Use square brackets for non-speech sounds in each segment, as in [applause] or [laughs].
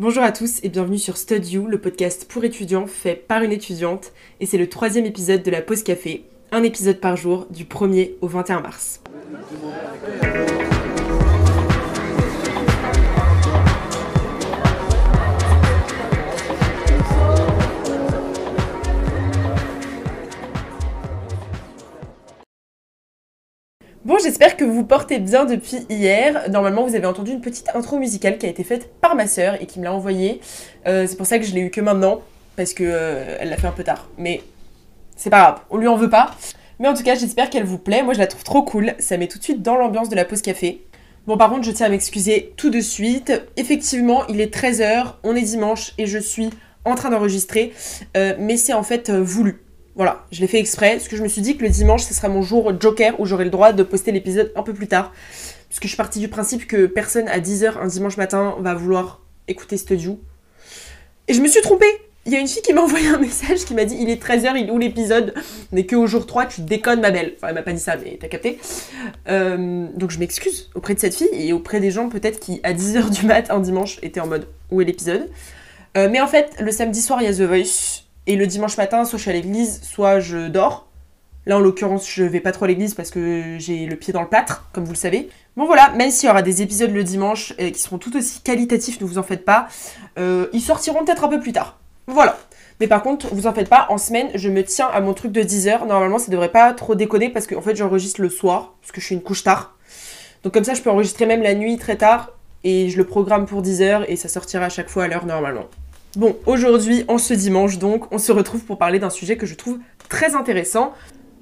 Bonjour à tous et bienvenue sur Stud You, le podcast pour étudiants fait par une étudiante. Et c'est le troisième épisode de la pause café, un épisode par jour du 1er au 21 mars. Bon, j'espère que vous vous portez bien depuis hier. Normalement, vous avez entendu une petite intro musicale qui a été faite par ma sœur et qui me l'a envoyée. Euh, c'est pour ça que je l'ai eu que maintenant, parce que euh, elle l'a fait un peu tard. Mais c'est pas grave, on lui en veut pas. Mais en tout cas, j'espère qu'elle vous plaît. Moi, je la trouve trop cool. Ça met tout de suite dans l'ambiance de la pause café. Bon, par contre, je tiens à m'excuser tout de suite. Effectivement, il est 13h, on est dimanche et je suis en train d'enregistrer. Euh, mais c'est en fait voulu. Voilà, je l'ai fait exprès, parce que je me suis dit que le dimanche, ce sera mon jour joker où j'aurai le droit de poster l'épisode un peu plus tard. Parce que je suis partie du principe que personne à 10h un dimanche matin va vouloir écouter Studio. Et je me suis trompée Il y a une fille qui m'a [laughs] envoyé un message qui m'a dit il est 13h, il est où l'épisode? On est que au jour 3, tu déconnes ma belle. Enfin, elle m'a pas dit ça, mais t'as capté. Euh, donc je m'excuse auprès de cette fille et auprès des gens peut-être qui, à 10h du mat, un dimanche, étaient en mode où est l'épisode? Euh, Mais en fait, le samedi soir, il y a The Voice. Et le dimanche matin, soit je suis à l'église, soit je dors. Là, en l'occurrence, je vais pas trop à l'église parce que j'ai le pied dans le plâtre, comme vous le savez. Bon voilà, même s'il y aura des épisodes le dimanche euh, qui seront tout aussi qualitatifs, ne vous en faites pas, euh, ils sortiront peut-être un peu plus tard. Voilà. Mais par contre, vous en faites pas, en semaine, je me tiens à mon truc de 10h. Normalement, ça devrait pas trop déconner parce qu'en en fait, j'enregistre le soir, parce que je suis une couche tard. Donc comme ça, je peux enregistrer même la nuit très tard et je le programme pour 10h et ça sortira à chaque fois à l'heure normalement. Bon, aujourd'hui, en ce dimanche donc, on se retrouve pour parler d'un sujet que je trouve très intéressant,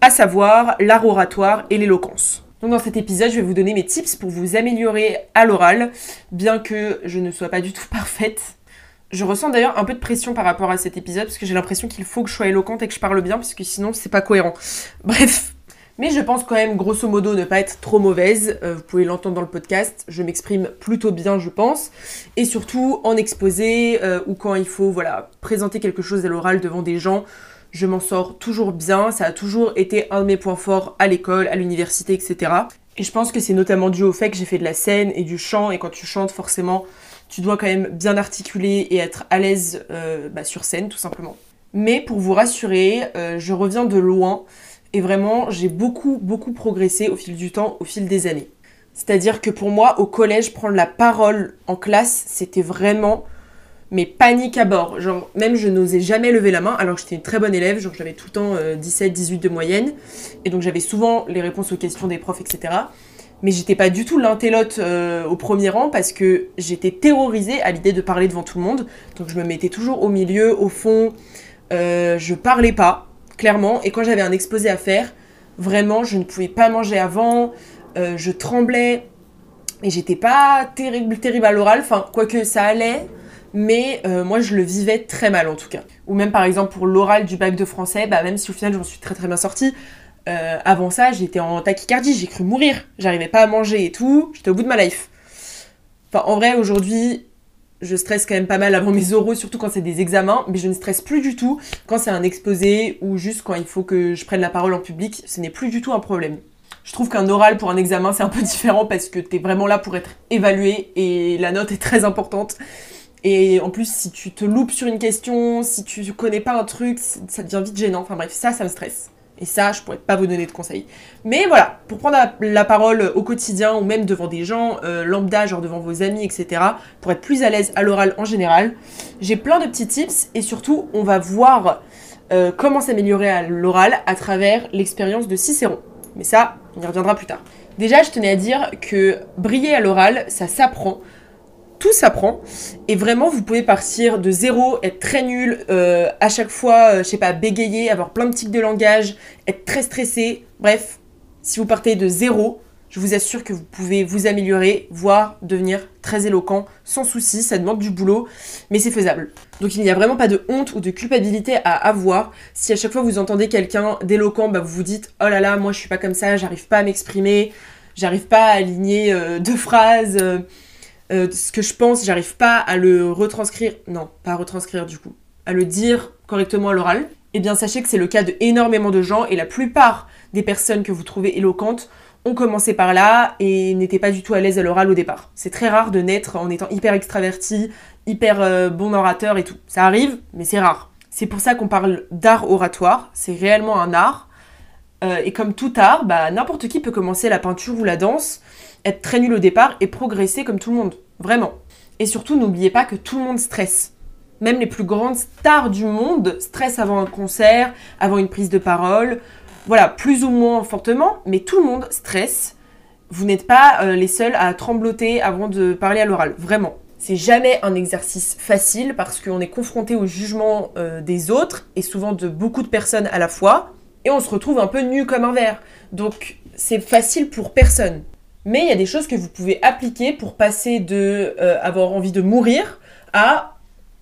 à savoir l'art oratoire et l'éloquence. Donc dans cet épisode, je vais vous donner mes tips pour vous améliorer à l'oral, bien que je ne sois pas du tout [laughs] parfaite. Je ressens d'ailleurs un peu de pression par rapport à cet épisode, parce que j'ai l'impression qu'il faut que je sois éloquente et que je parle bien, parce que sinon c'est pas cohérent. Bref, mais je pense quand même, grosso modo, ne pas être trop mauvaise. Euh, vous pouvez l'entendre dans le podcast. Je m'exprime plutôt bien, je pense. Et surtout, en exposé euh, ou quand il faut voilà, présenter quelque chose à l'oral devant des gens, je m'en sors toujours bien. Ça a toujours été un de mes points forts à l'école, à l'université, etc. Et je pense que c'est notamment dû au fait que j'ai fait de la scène et du chant. Et quand tu chantes, forcément, tu dois quand même bien articuler et être à l'aise euh, bah, sur scène, tout simplement. Mais pour vous rassurer, je reviens de loin. Et vraiment, j'ai beaucoup, beaucoup progressé au fil du temps, au fil des années. C'est-à-dire que pour moi, au collège, prendre la parole en classe, c'était vraiment mais panique à bord. Genre, même je n'osais jamais lever la main alors que j'étais une très bonne élève. Genre, j'avais tout le temps 17, euh, 18 de moyenne. Et donc, j'avais souvent les réponses aux questions des profs, etc. Mais j'étais pas du tout l'intellote euh, au premier rang parce que j'étais terrorisée à l'idée de parler devant tout le monde. Donc, je me mettais toujours au milieu, au fond. Euh, je parlais pas clairement. Et quand j'avais un exposé à faire, vraiment, je ne pouvais pas manger avant, euh, je tremblais, et j'étais pas terrible, terrible à l'oral, enfin, quoique ça allait, mais euh, moi je le vivais très mal en tout cas. Ou même par exemple pour l'oral du bac de français, bah, même si au final je m'en suis très très bien sortie, euh, avant ça j'étais en tachycardie, j'ai cru mourir, j'arrivais pas à manger et tout, j'étais au bout de ma life. Enfin en vrai aujourd'hui je stresse quand même pas mal avant mes oraux, surtout quand c'est des examens, mais je ne stresse plus du tout quand c'est un exposé ou juste quand il faut que je prenne la parole en public, ce n'est plus du tout un problème. Je trouve qu'un oral pour un examen c'est un peu [laughs] différent parce que t'es vraiment là pour être évalué et la note est très importante. Et en plus, si tu te loupes sur une question, si tu connais pas un truc, ça devient vite gênant. Enfin bref, ça, ça me stresse. Et ça, je pourrais pas vous donner de conseils. Mais voilà, pour prendre la, parole au quotidien ou même devant des gens euh, lambda, genre devant vos amis, etc., pour être plus à l'aise à l'oral en général, j'ai plein de petits tips et surtout, on va voir euh, comment s'améliorer à l'oral à travers l'expérience de Cicéron. Mais ça, on y reviendra plus tard. Déjà, je tenais à dire que briller à l'oral, ça s'apprend tout s'apprend. Et vraiment, vous pouvez partir de zéro, être très nul, euh, à chaque fois, euh, je sais pas, bégayer, avoir plein de tics de langage, être très stressé. Bref, si vous partez de zéro, Je vous assure que vous pouvez vous améliorer, voire devenir très éloquent sans souci. Ça demande du boulot, mais c'est faisable. Donc il n'y a vraiment pas de honte ou de culpabilité à avoir. Si à chaque fois vous entendez quelqu'un d'éloquent, bah, vous vous dites oh là là, moi je suis pas comme ça, j'arrive pas à m'exprimer, j'arrive pas à aligner euh, deux phrases, euh, ce que je pense, j'arrive pas à le retranscrire. Non, pas à retranscrire du coup, à le dire correctement à l'oral. Eh bien sachez que c'est le cas de énormément de gens et la plupart des personnes que vous trouvez éloquentes ont commencé par là et n'étaient pas du tout à l'aise à l'oral au départ. C'est très rare de naître en étant hyper extraverti, hyper euh, bon orateur et tout. Ça arrive, mais c'est rare. C'est pour ça qu'on parle d'art oratoire. C'est réellement un art. Euh, et comme tout art, bah, n'importe qui peut commencer la peinture ou la danse, être très nul au départ et progresser comme tout le monde. Vraiment. Et surtout, n'oubliez pas que tout le monde stresse. Même les plus grandes stars du monde stressent avant un concert, avant une prise de parole, voilà, plus ou moins fortement, mais tout le monde stresse. Vous n'êtes pas euh, les seuls à trembloter avant de parler à l'oral, vraiment. C'est jamais un exercice facile parce qu'on est confronté au jugement euh, des autres et souvent de beaucoup de personnes à la fois et on se retrouve un peu nu comme un verre. Donc c'est facile pour personne. Mais il y a des choses que vous pouvez appliquer pour passer de euh, avoir envie de mourir à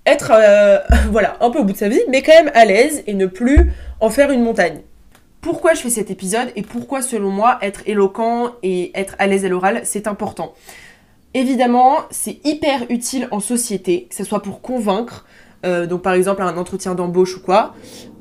être [laughs] voilà, un peu au bout de sa vie, mais quand même à l'aise et ne plus en faire une montagne pourquoi je fais cet épisode et pourquoi, selon moi, être éloquent et être à l'aise à l'oral, c'est important? Évidemment, c'est hyper utile en société, que ce soit pour convaincre, euh, donc par exemple un entretien d'embauche ou quoi,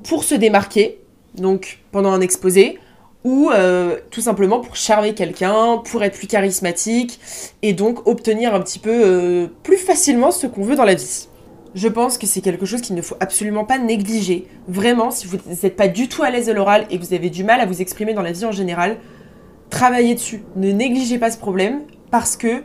pour se démarquer, donc pendant un exposé, ou euh, tout simplement pour charmer quelqu'un, pour être plus charismatique, et donc obtenir un petit peu euh, plus facilement ce qu'on veut dans la vie. Je pense que c'est quelque chose qu'il ne faut absolument pas négliger. Vraiment, si vous n'êtes pas du tout à l'aise à l'oral et que vous avez du mal à vous exprimer dans la vie en général, travaillez dessus. Ne négligez pas ce problème parce que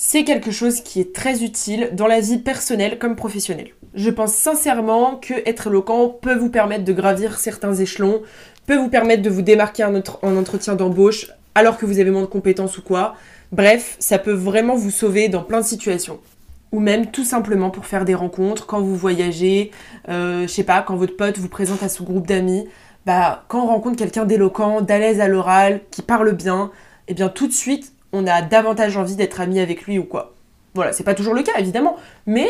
c'est quelque chose qui est très utile dans la vie personnelle comme professionnelle. Je pense sincèrement que être éloquent peut vous permettre de gravir certains échelons, peut vous permettre de vous démarquer en entretien d'embauche alors que vous avez moins de compétences ou quoi. Bref, ça peut vraiment vous sauver dans plein de situations ou même tout simplement pour faire des rencontres quand vous voyagez, euh, je sais pas, quand votre pote vous présente à son groupe d'amis, bah quand on rencontre quelqu'un d'éloquent, d'à l'aise à l'oral, qui parle bien, et eh bien tout de suite on a davantage envie d'être ami avec lui ou quoi. Voilà, c'est pas toujours le cas évidemment, mais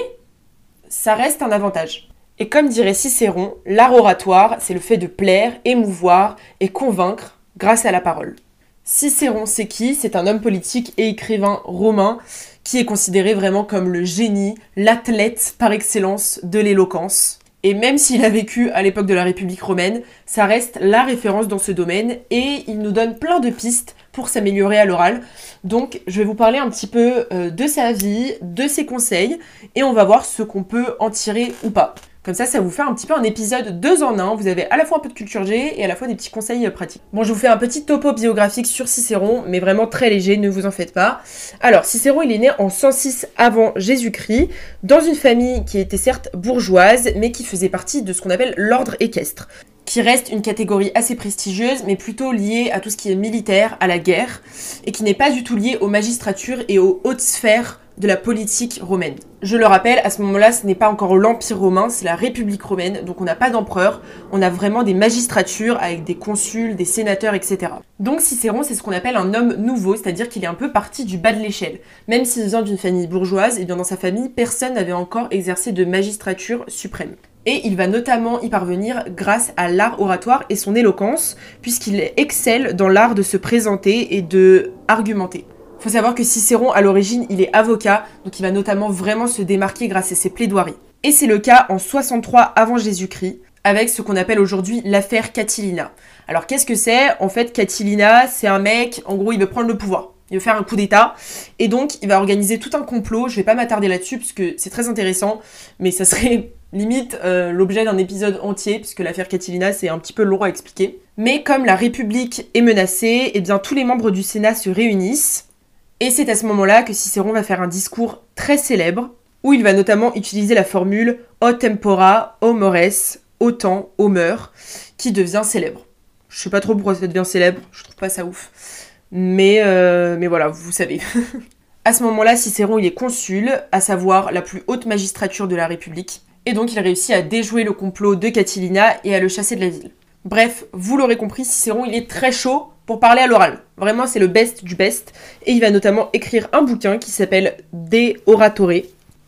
ça reste un avantage. Et comme dirait Cicéron, l'art oratoire, c'est le fait de plaire, émouvoir et convaincre grâce à la parole. Cicéron, c'est qui? C'est un homme politique et écrivain romain qui est considéré vraiment comme le génie, l'athlète par excellence de l'éloquence. Et même s'il a vécu à l'époque de la République romaine, ça reste la référence dans ce domaine et il nous donne plein de pistes pour s'améliorer à l'oral. Donc je vais vous parler un petit peu euh, de sa vie, de ses conseils et on va voir ce qu'on peut en tirer ou pas. Comme ça, ça vous fait un petit peu un épisode deux en un. Vous avez à la fois un peu de culture G et à la fois des petits conseils euh, pratiques. Bon, je vous fais un petit topo biographique sur Cicéron, mais vraiment très léger, ne vous en faites pas. Alors, Cicéron, il est né en 106 avant Jésus-Christ, dans une famille qui était certes bourgeoise, mais qui faisait partie de ce qu'on appelle l'ordre équestre qui reste une catégorie assez prestigieuse, mais plutôt liée à tout ce qui est militaire, à la guerre, et qui n'est pas du tout liée aux magistratures et aux hautes sphères de la politique romaine. Je le rappelle, à ce moment-là, ce n'est pas encore l'Empire romain, c'est la République romaine, donc on n'a pas d'empereur, on a vraiment des magistratures avec des consuls, des sénateurs, etc. Donc Cicéron, c'est ce qu'on appelle un homme nouveau, c'est-à-dire qu'il est un peu parti du bas de l'échelle. Même s'il vient d'une famille bourgeoise, et bien dans sa famille, personne n'avait encore exercé de magistrature suprême. Et il va notamment y parvenir grâce à l'art oratoire et son éloquence, puisqu'il excelle dans l'art de se présenter et de argumenter. Faut savoir que Cicéron, à l'origine, il est avocat, donc il va notamment vraiment se démarquer grâce à ses plaidoiries. Et c'est le cas en 63 avant Jésus-Christ, avec ce qu'on appelle aujourd'hui l'affaire Catilina. Alors qu'est-ce que c'est? En fait, Catilina, c'est un mec, en gros, il veut prendre le pouvoir. Il veut faire un coup d'État. Et donc, il va organiser tout un complot. Je vais pas m'attarder là-dessus, parce que c'est très intéressant, mais ça serait limite euh, l'objet d'un épisode entier, puisque l'affaire Catilina, c'est un petit peu long à expliquer. Mais comme la République est menacée, eh bien tous les membres du Sénat se réunissent et c'est à ce moment-là que Cicéron va faire un discours très célèbre, où il va notamment utiliser la formule o tempora, o mores, au temps, au meurt, qui devient célèbre. Je sais pas trop pourquoi ça devient célèbre, je trouve pas ça ouf. Mais, euh, mais voilà, vous savez. [laughs] à ce moment-là, Cicéron il est consul, à savoir la plus haute magistrature de la République, et donc il réussit à déjouer le complot de Catilina et à le chasser de la ville. Bref, vous l'aurez compris, Cicéron il est très chaud pour parler à l'oral. Vraiment, c'est le best du best. Et il va notamment écrire un bouquin qui s'appelle De Oratore,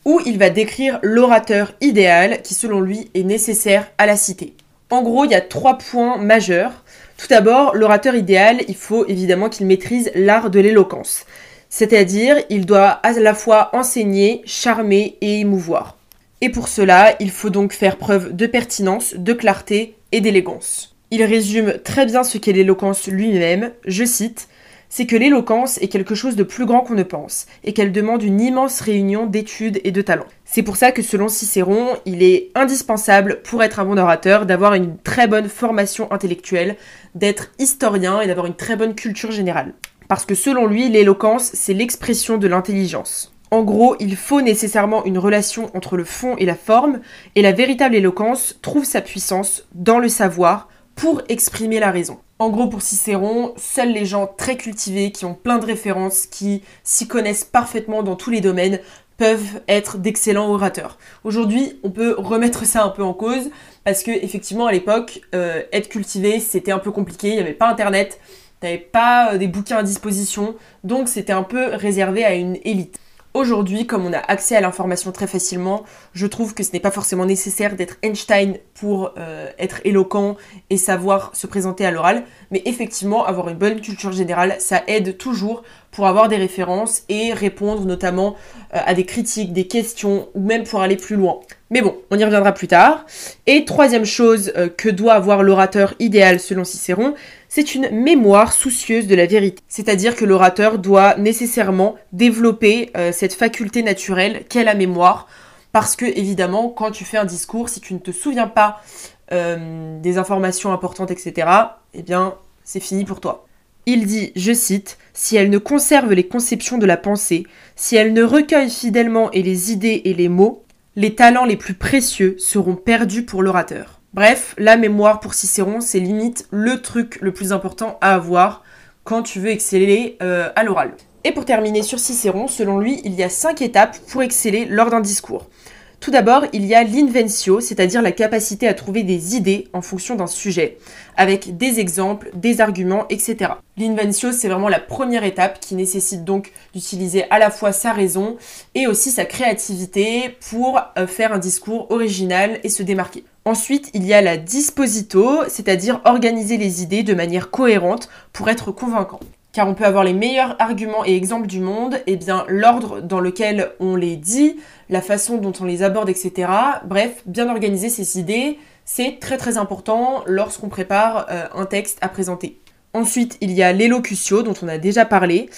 où il va décrire l'orateur idéal qui, selon lui, est nécessaire à la cité. En gros, il y a trois points majeurs. Tout d'abord, l'orateur idéal, il faut évidemment qu'il maîtrise l'art de l'éloquence. C'est-à-dire, il doit à la fois enseigner, charmer et émouvoir. Et pour cela, il faut donc faire preuve de pertinence, de clarté et d'élégance. Il résume très bien ce qu'est l'éloquence lui-même, je cite, c'est que l'éloquence est quelque chose de plus grand qu'on ne pense, et qu'elle demande une immense réunion d'études et de talents. C'est pour ça que selon Cicéron, il est indispensable pour être un bon orateur d'avoir une très bonne formation intellectuelle, d'être historien et d'avoir une très bonne culture générale. Parce que selon lui, l'éloquence, c'est l'expression de l'intelligence. En gros, il faut nécessairement une relation entre le fond et la forme, et la véritable éloquence trouve sa puissance dans le savoir pour exprimer la raison. En gros, pour Cicéron, seuls les gens très cultivés, qui ont plein de références, qui s'y connaissent parfaitement dans tous les domaines, peuvent être d'excellents orateurs. Aujourd'hui, on peut remettre ça un peu en cause, parce que effectivement, à l'époque, euh, être cultivé, c'était un peu compliqué, il n'y avait pas Internet, t'avais pas euh, des bouquins à disposition, donc c'était un peu réservé à une élite. Aujourd'hui, comme on a accès à l'information très facilement, je trouve que ce n'est pas forcément nécessaire d'être Einstein pour euh, être éloquent et savoir se présenter à l'oral, mais effectivement, avoir une bonne culture générale, ça aide toujours pour avoir des références et répondre notamment euh, à des critiques, des questions, ou même pour aller plus loin. Mais bon, on y reviendra plus tard. Et troisième chose euh, que doit avoir l'orateur idéal selon Cicéron, c'est une mémoire soucieuse de la vérité. C'est-à-dire que l'orateur doit nécessairement développer euh, cette faculté naturelle qu'est la mémoire. Parce que, évidemment, quand tu fais un discours, si tu ne te souviens pas des informations importantes, etc., eh bien, c'est fini pour toi. Il dit, je cite, Si elle ne conserve les conceptions de la pensée, si elle ne recueille fidèlement et les idées et les mots, les talents les plus précieux seront perdus pour l'orateur. Bref, la mémoire pour Cicéron, c'est limite le truc le plus important à avoir quand tu veux exceller euh, à l'oral. Et pour terminer sur Cicéron, selon lui, il y a cinq étapes pour exceller lors d'un discours. Tout d'abord, il y a l'inventio, c'est-à-dire la capacité à trouver des idées en fonction d'un sujet, avec des exemples, des arguments, etc. L'inventio, c'est vraiment la première étape qui nécessite donc d'utiliser à la fois sa raison et aussi sa créativité pour euh, faire un discours original et se démarquer. Ensuite, il y a la disposito, c'est-à-dire organiser les idées de manière cohérente pour être convaincant car on peut avoir les meilleurs arguments et exemples du monde, et eh bien l'ordre dans lequel on les dit, la façon dont on les aborde, etc. Bref, bien organiser ces idées, c'est très très important lorsqu'on prépare euh, un texte à présenter. Ensuite, il y a l'élocution dont on a déjà parlé,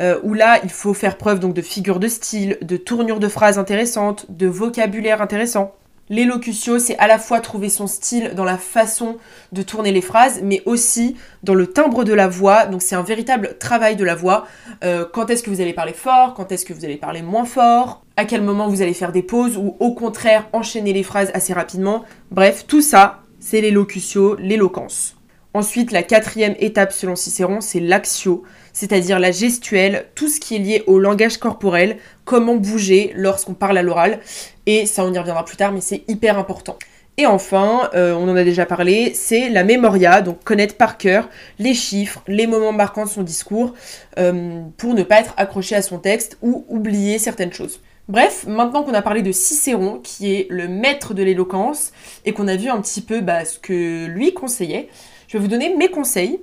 euh, où là, il faut faire preuve donc de figures de style, de tournures de phrases intéressantes, de vocabulaire intéressant. L'élocution, c'est à la fois trouver son style dans la façon de tourner les phrases, mais aussi dans le timbre de la voix. Donc c'est un véritable travail de la voix. Euh, quand est-ce que vous allez parler fort? Quand est-ce que vous allez parler moins fort? À quel moment vous allez faire des pauses ou au contraire enchaîner les phrases assez rapidement? Bref, tout ça, c'est l'élocution, l'éloquence. Ensuite, la quatrième étape selon Cicéron, c'est l'axio, c'est-à-dire la gestuelle, tout ce qui est lié au langage corporel, comment bouger lorsqu'on parle à l'oral. Et ça, on y reviendra plus tard, mais c'est hyper important. Et enfin, euh, on en a déjà parlé, c'est la mémoria, donc connaître par cœur les chiffres, les moments marquants de son discours, euh, pour ne pas être accroché à son texte ou oublier certaines choses. Bref, maintenant qu'on a parlé de Cicéron, qui est le maître de l'éloquence, et qu'on a vu un petit peu bah, ce que lui conseillait, je vais vous donner mes conseils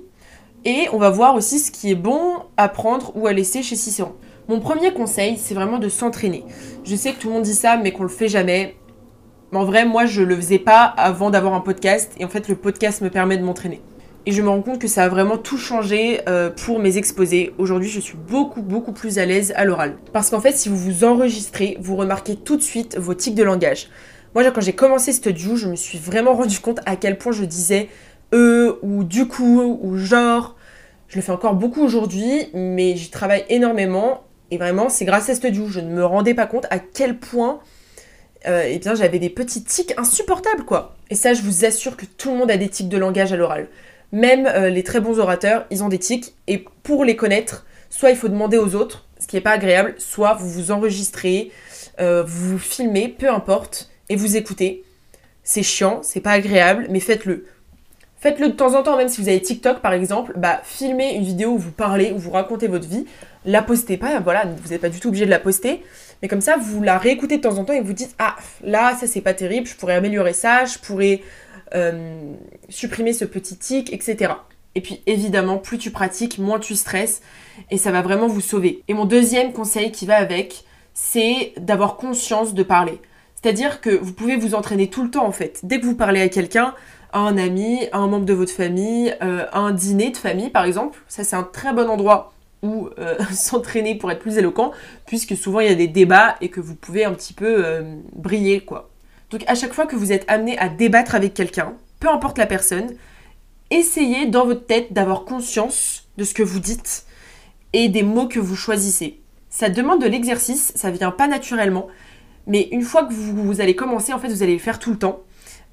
et on va voir aussi ce qui est bon à prendre ou à laisser chez Cicéron. Mon premier conseil, c'est vraiment de s'entraîner. Je sais que tout le monde dit ça, mais qu'on le fait jamais. Mais en vrai, moi, je le faisais pas avant d'avoir un podcast. Et en fait, le podcast me permet de m'entraîner. Et je me rends compte que ça a vraiment tout changé euh, pour mes exposés. Aujourd'hui, je suis beaucoup, beaucoup plus à l'aise à l'oral. Parce qu'en fait, si vous vous enregistrez, vous remarquez tout de suite vos tics de langage. Moi, quand j'ai commencé Studio, je me suis vraiment rendu compte à quel point je disais e ou du coup ou genre. Je le fais encore beaucoup aujourd'hui, mais j'y travaille énormément. Et vraiment, c'est grâce à Studio. Je ne me rendais pas compte à quel point euh, eh bien, j'avais des petits tics insupportables, quoi. Et ça, je vous assure que tout le monde a des tics de langage à l'oral. Même euh, les très bons orateurs, ils ont des tics. Et pour les connaître, soit il faut demander aux autres, ce qui n'est pas agréable, soit vous vous enregistrez, euh, vous vous filmez, peu importe, et vous écoutez. C'est chiant, c'est pas agréable, mais faites-le Faites-le de temps en temps, même si vous avez TikTok par exemple, bah filmez une vidéo où vous parlez, où vous racontez votre vie, la postez pas, voilà, vous n'êtes pas du tout obligé de la poster, mais comme ça vous la réécoutez de temps en temps et vous dites ah là ça c'est pas terrible, je pourrais améliorer ça, je pourrais euh, supprimer ce petit tic, etc. Et puis évidemment, plus tu pratiques, moins tu stresses et ça va vraiment vous sauver. Et mon deuxième conseil qui va avec, c'est d'avoir conscience de parler. C'est-à-dire que vous pouvez vous entraîner tout le temps en fait. Dès que vous parlez à quelqu'un, un ami, un membre de votre famille, euh, un dîner de famille par exemple. Ça c'est un très bon endroit où euh, [laughs] s'entraîner pour être plus éloquent, puisque souvent il y a des débats et que vous pouvez un petit peu euh, briller quoi. Donc à chaque fois que vous êtes amené à débattre avec quelqu'un, peu importe la personne, essayez dans votre tête d'avoir conscience de ce que vous dites et des mots que vous choisissez. Ça demande de l'exercice, ça vient pas naturellement, mais une fois que vous, vous allez commencer, en fait, vous allez le faire tout le temps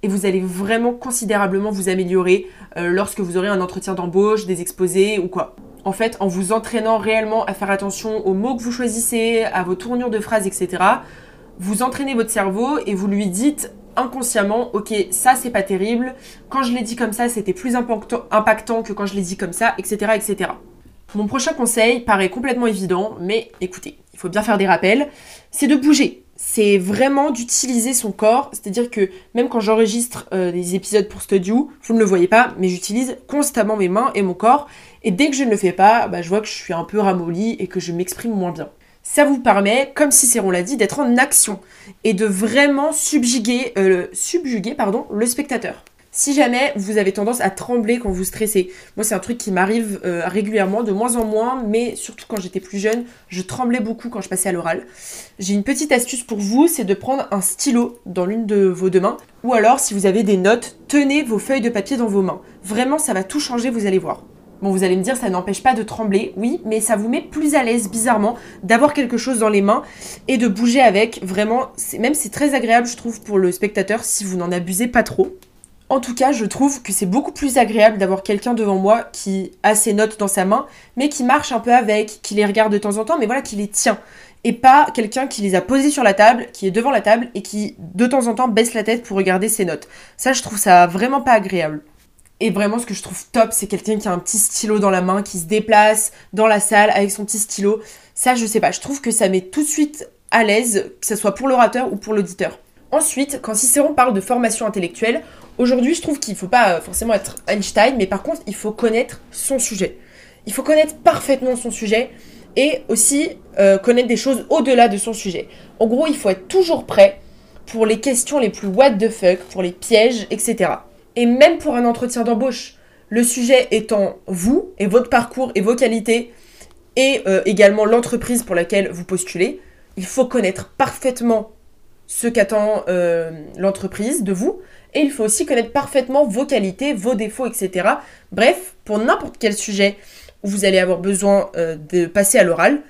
et vous allez vraiment considérablement vous améliorer euh, lorsque vous aurez un entretien d'embauche, des exposés ou quoi. En fait, en vous entraînant réellement à faire attention aux mots que vous choisissez, à vos tournures de phrases, etc., vous entraînez votre cerveau et vous lui dites inconsciemment, ok, ça c'est pas terrible, quand je l'ai dit comme ça, c'était plus impactant que quand je l'ai dit comme ça, etc., etc. Mon prochain conseil paraît complètement évident, mais écoutez, il faut bien faire des rappels, c'est de bouger c'est vraiment d'utiliser son corps. C'est-à-dire que même quand j'enregistre euh, des épisodes pour Studio, vous ne le voyez pas, mais j'utilise constamment mes mains et mon corps. Et dès que je ne le fais pas, bah, je vois que je suis un peu ramollie et que je m'exprime moins bien. Ça vous permet, comme Cicéron l'a dit, d'être en action et de vraiment subjuguer, euh, le spectateur. Si jamais vous avez tendance à trembler quand vous stressez, moi c'est un truc qui m'arrive euh, régulièrement, de moins en moins, mais surtout quand j'étais plus jeune, je tremblais beaucoup quand je passais à l'oral. J'ai une petite astuce pour vous, c'est de prendre un stylo dans l'une de vos deux mains, ou alors si vous avez des notes, tenez vos feuilles de papier dans vos mains. Vraiment, ça va tout changer, vous allez voir. Bon, vous allez me dire, ça n'empêche pas de trembler, oui, mais ça vous met plus à l'aise, bizarrement, d'avoir quelque chose dans les mains et de bouger avec. Vraiment, même c'est très agréable, je trouve, pour le spectateur si vous n'en abusez pas trop. En tout cas, je trouve que c'est beaucoup plus agréable d'avoir quelqu'un devant moi qui a ses notes dans sa main, mais qui marche un peu avec, qui les regarde de temps en temps, mais voilà, qui les tient. Et pas quelqu'un qui les a posées sur la table, qui est devant la table et qui de temps en temps baisse la tête pour regarder ses notes. Ça, je trouve ça vraiment pas agréable. Et vraiment, ce que je trouve top, c'est quelqu'un qui a un petit stylo dans la main, qui se déplace dans la salle avec son petit stylo. Ça, je sais pas, je trouve que ça met tout de suite à l'aise, que ce soit pour l'orateur ou pour l'auditeur. Ensuite, quand Cicéron parle de formation intellectuelle, aujourd'hui je trouve qu'il ne faut pas euh, forcément être Einstein, mais par contre il faut connaître son sujet. Il faut connaître parfaitement son sujet et aussi euh, connaître des choses au-delà de son sujet. En gros, il faut être toujours prêt pour les questions les plus what the fuck, pour les pièges, etc. Et même pour un entretien d'embauche, le sujet étant vous et votre parcours et vos qualités et euh, également l'entreprise pour laquelle vous postulez, il faut connaître parfaitement ce qu'attend euh, l'entreprise de vous. Et il faut aussi connaître parfaitement vos qualités, vos défauts, etc. Bref, pour n'importe quel sujet où vous allez avoir besoin euh, de passer à l'oral,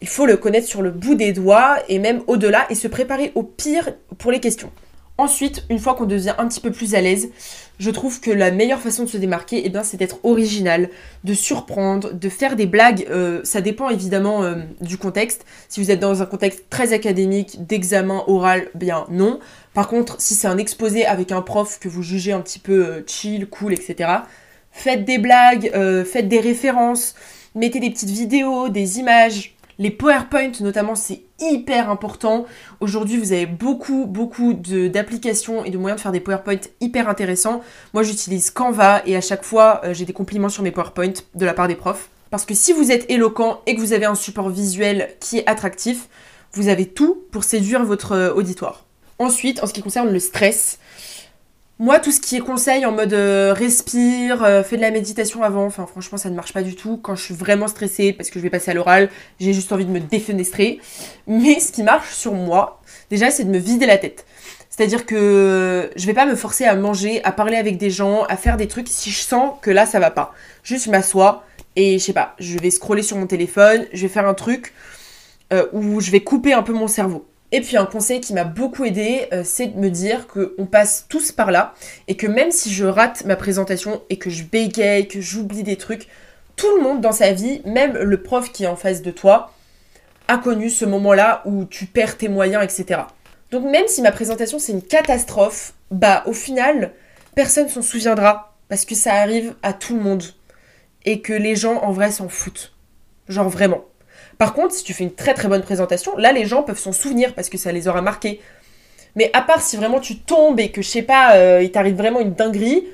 il faut le connaître sur le bout des doigts et même au-delà et se préparer au pire pour les questions. Ensuite, une fois qu'on devient un petit peu plus à l'aise, je trouve que la meilleure façon de se démarquer, eh c'est d'être original, de surprendre, de faire des blagues. Euh, ça dépend évidemment euh, du contexte. Si vous êtes dans un contexte très académique, d'examen oral, bien non. Par contre, si c'est un exposé avec un prof que vous jugez un petit peu euh, chill, cool, etc., faites des blagues, faites des références, mettez des petites vidéos, des images, les PowerPoint notamment, c'est hyper important. Aujourd'hui, vous avez beaucoup, beaucoup d'applications et de moyens de faire des PowerPoint hyper intéressants. Moi, j'utilise Canva et à chaque fois, euh, j'ai des compliments sur mes PowerPoint de la part des profs. Parce que si vous êtes éloquent et que vous avez un support visuel qui est attractif, vous avez tout pour séduire votre euh, auditoire. Ensuite, en ce qui concerne le stress, moi, tout ce qui est conseil en mode euh, respire, euh, fais de la méditation avant, enfin franchement ça ne marche pas du tout. Quand je suis vraiment stressée parce que je vais passer à l'oral, j'ai juste envie de me défenestrer. Mais ce qui marche sur moi, déjà, c'est de me vider la tête. C'est-à-dire que je vais pas me forcer à manger, à parler avec des gens, à faire des trucs si je sens que là ça va pas. Juste je m'assois et je sais pas, je vais scroller sur mon téléphone, je vais faire un truc euh, où je vais couper un peu mon cerveau. Et puis un conseil qui m'a beaucoup aidé, euh, c'est de me dire qu'on passe tous par là et que même si je rate ma présentation et que je bégaye, que j'oublie des trucs, tout le monde dans sa vie, même le prof qui est en face de toi, a connu ce moment-là où tu perds tes moyens, etc. Donc même si ma présentation c'est une catastrophe, bah au final, personne s'en souviendra parce que ça arrive à tout le monde et que les gens en vrai s'en foutent. Genre vraiment. Par contre, si tu fais une très très bonne présentation, là les gens peuvent s'en souvenir parce que ça les aura marqués. Mais à part si vraiment tu tombes et que je sais pas, euh, il t'arrive vraiment une dinguerie,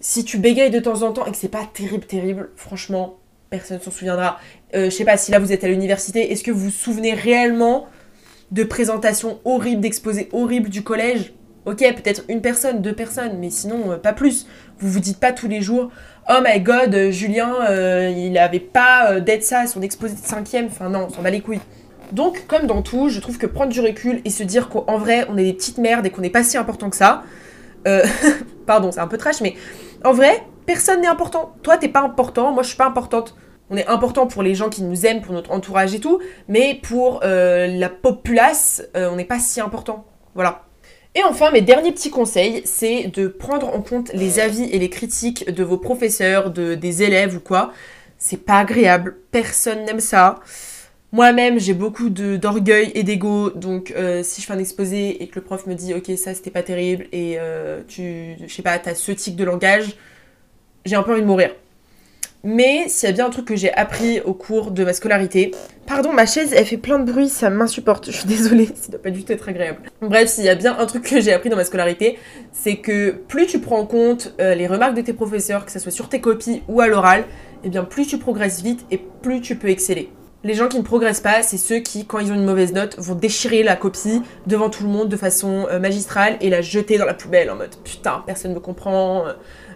si tu bégayes de temps en temps et que c'est pas terrible, terrible, franchement, personne s'en souviendra. Euh, je sais pas si là vous êtes à l'université, est-ce que vous vous souvenez réellement de présentations horribles, d'exposés horribles du collège? Ok, peut-être une personne, deux personnes, mais sinon euh, pas plus. Vous vous dites pas tous les jours, oh my god, euh, Julien, euh, il avait pas d'être ça à son exposé de cinquième. Enfin non, on s'en bat les couilles. Donc, comme dans tout, je trouve que prendre du recul et se dire qu'en vrai, on est des petites merdes et qu'on n'est pas si important que ça. [laughs] pardon, c'est un peu trash, mais en vrai, personne n'est important. Toi, t'es pas important, moi je suis pas importante. On est important pour les gens qui nous aiment, pour notre entourage et tout, mais pour la populace, on n'est pas si important. Voilà. Et enfin, mes derniers petits conseils, c'est de prendre en compte les avis et les critiques de vos professeurs, de, des élèves ou quoi. C'est pas agréable, personne n'aime ça. Moi-même, j'ai beaucoup d'orgueil et d'ego, donc euh, si je fais un exposé et que le prof me dit ok ça c'était pas terrible et euh, tu, je sais pas, t'as ce tic de langage, j'ai un peu envie de mourir. Mais s'il y a bien un truc que j'ai appris au cours de ma scolarité. Pardon, ma chaise, elle fait plein de bruit, ça m'insupporte. Je suis désolée, [laughs] ça doit pas du tout être agréable. Bref, s'il y a bien un truc que j'ai appris dans ma scolarité, c'est que plus tu prends en compte euh, les remarques de tes professeurs, que ce soit sur tes copies ou à l'oral, et eh bien plus tu progresses vite et plus tu peux exceller. Les gens qui ne progressent pas, c'est ceux qui, quand ils ont une mauvaise note, vont déchirer la copie devant tout le monde de façon euh, magistrale et la jeter dans la poubelle en mode putain, personne ne me comprend,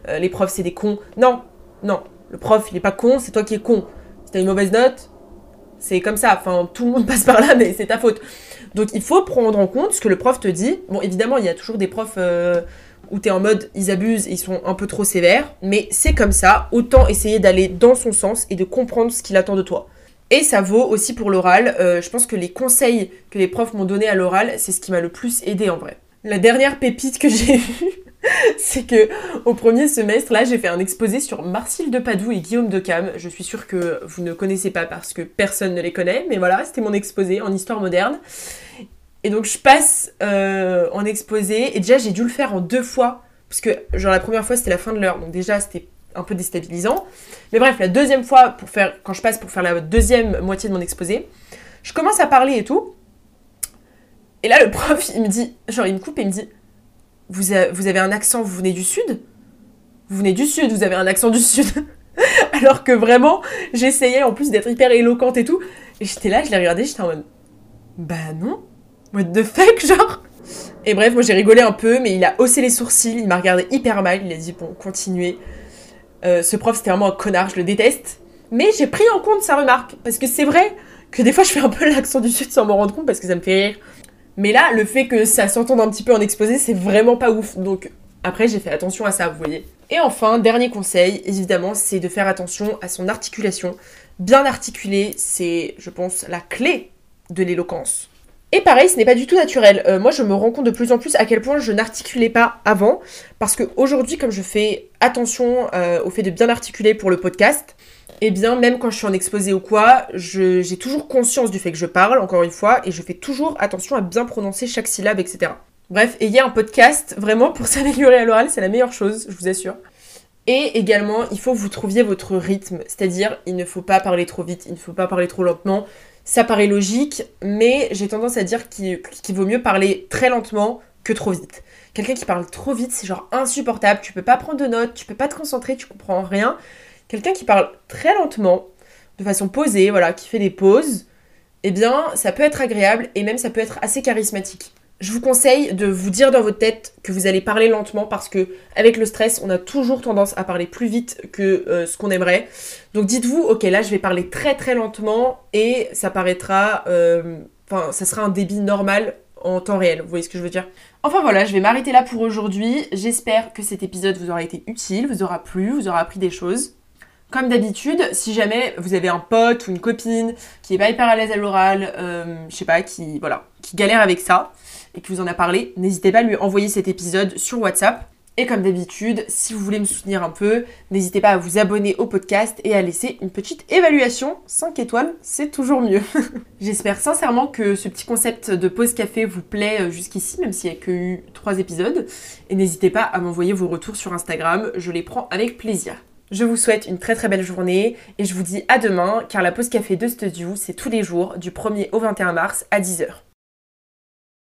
euh, les profs c'est des cons. Non, non, le prof, il est pas con, c'est toi qui es con. Si t'as une mauvaise note, c'est comme ça. Enfin, tout le monde [laughs] passe par là, mais c'est ta faute. Donc, il faut prendre en compte ce que le prof te dit. Bon, évidemment, il y a toujours des profs euh, où t'es en mode, ils abusent, ils sont un peu trop sévères. Mais c'est comme ça. Autant essayer d'aller dans son sens et de comprendre ce qu'il attend de toi. Et ça vaut aussi pour l'oral. Euh, je pense que les conseils que les profs m'ont donnés à l'oral, c'est ce qui m'a le plus aidé en vrai. La dernière pépite que [laughs] j'ai eue, [laughs] c'est que au premier semestre, là, j'ai fait un exposé sur Marcille de Padoue et Guillaume de Cam. Je suis sûre que vous ne connaissez pas parce que personne ne les connaît, mais voilà, c'était mon exposé en histoire moderne. Et donc, je passe euh, en exposé, et déjà, j'ai dû le faire en deux fois, parce que, genre, la première fois, c'était la fin de l'heure, donc déjà, c'était un peu déstabilisant. Mais bref, la deuxième fois, pour faire, quand je passe pour faire la deuxième moitié de mon exposé, je commence à parler et tout. Et là, le [laughs] prof, il me dit, genre, il me coupe et il me dit vous, avez un accent, vous venez du sud? Vous venez du sud, vous avez un accent du sud. [laughs] Alors que vraiment, j'essayais en plus d'être hyper éloquente et tout. Et j'étais là, je l'ai regardé, j'étais en mode Bah non, what the fuck, [laughs] genre? Et bref, moi j'ai rigolé un peu, mais il a haussé les sourcils, il m'a regardé hyper mal, il a dit Bon, continuez. Euh, ce prof, c'était vraiment un connard, je le déteste. Mais j'ai pris en compte sa remarque, parce que c'est vrai que des fois je fais un peu l'accent du sud sans m'en rendre compte, parce que ça me fait rire. Mais là, le fait que ça s'entende un petit peu en exposé, c'est vraiment pas ouf. Donc après, j'ai fait attention à ça, vous voyez. Et enfin, dernier conseil, évidemment, c'est de faire attention à son articulation. Bien articulé, c'est, je pense, la clé de l'éloquence. Et pareil, ce n'est pas du tout naturel. Euh, moi, je me rends compte de plus en plus à quel point je n'articulais pas avant. Parce qu'aujourd'hui, comme je fais attention euh, au fait de bien articuler pour le podcast, eh bien, même quand je suis en exposé ou quoi, j'ai toujours conscience du fait que je parle, encore une fois, et je fais toujours attention à bien prononcer chaque syllabe, etc. Bref, ayez un podcast, vraiment, pour [laughs] s'améliorer à l'oral, c'est la meilleure chose, je vous assure. Et également, il faut que vous trouviez votre rythme, c'est-à-dire, il ne faut pas parler trop vite, il ne faut pas parler trop lentement. Ça paraît logique, mais j'ai tendance à dire qu'il vaut mieux parler très lentement que trop vite. Quelqu'un qui parle trop vite, c'est genre insupportable, tu peux pas prendre de notes, tu peux pas te concentrer, tu comprends rien. Quelqu'un qui parle très lentement, de façon posée, voilà, qui fait des pauses, eh bien, ça peut être agréable et même ça peut être assez charismatique. Je vous conseille de vous dire dans votre tête que vous allez parler lentement parce que avec le stress, on a toujours tendance à parler plus vite que euh, ce qu'on aimerait. Donc dites-vous, ok, là je vais parler très très lentement et ça paraîtra, euh, enfin, ça sera un débit normal en temps réel. Vous voyez ce que je veux dire? Enfin voilà, je vais m'arrêter là pour aujourd'hui. J'espère que cet épisode vous aura été utile, vous aura plu, vous aura appris des choses. Comme d'habitude, si jamais vous avez un pote ou une copine qui est pas hyper à l'aise à l'oral, euh, je sais pas, qui voilà, qui galère avec ça et qui vous en a parlé, n'hésitez pas à lui envoyer cet épisode sur WhatsApp. Et comme d'habitude, si vous voulez me soutenir un peu, n'hésitez pas à vous abonner au podcast et à laisser une petite évaluation. 5 étoiles, c'est toujours mieux. [laughs] J'espère sincèrement que ce petit concept de pause café vous plaît euh, jusqu'ici, même s'il n'y a que eu 3 épisodes. Et n'hésitez pas à m'envoyer vos retours sur Instagram, je les prends avec plaisir. Je vous souhaite une très très belle journée et je vous dis à demain car la pause café de Studio c'est tous les jours du 1er au 21 mars à 10h.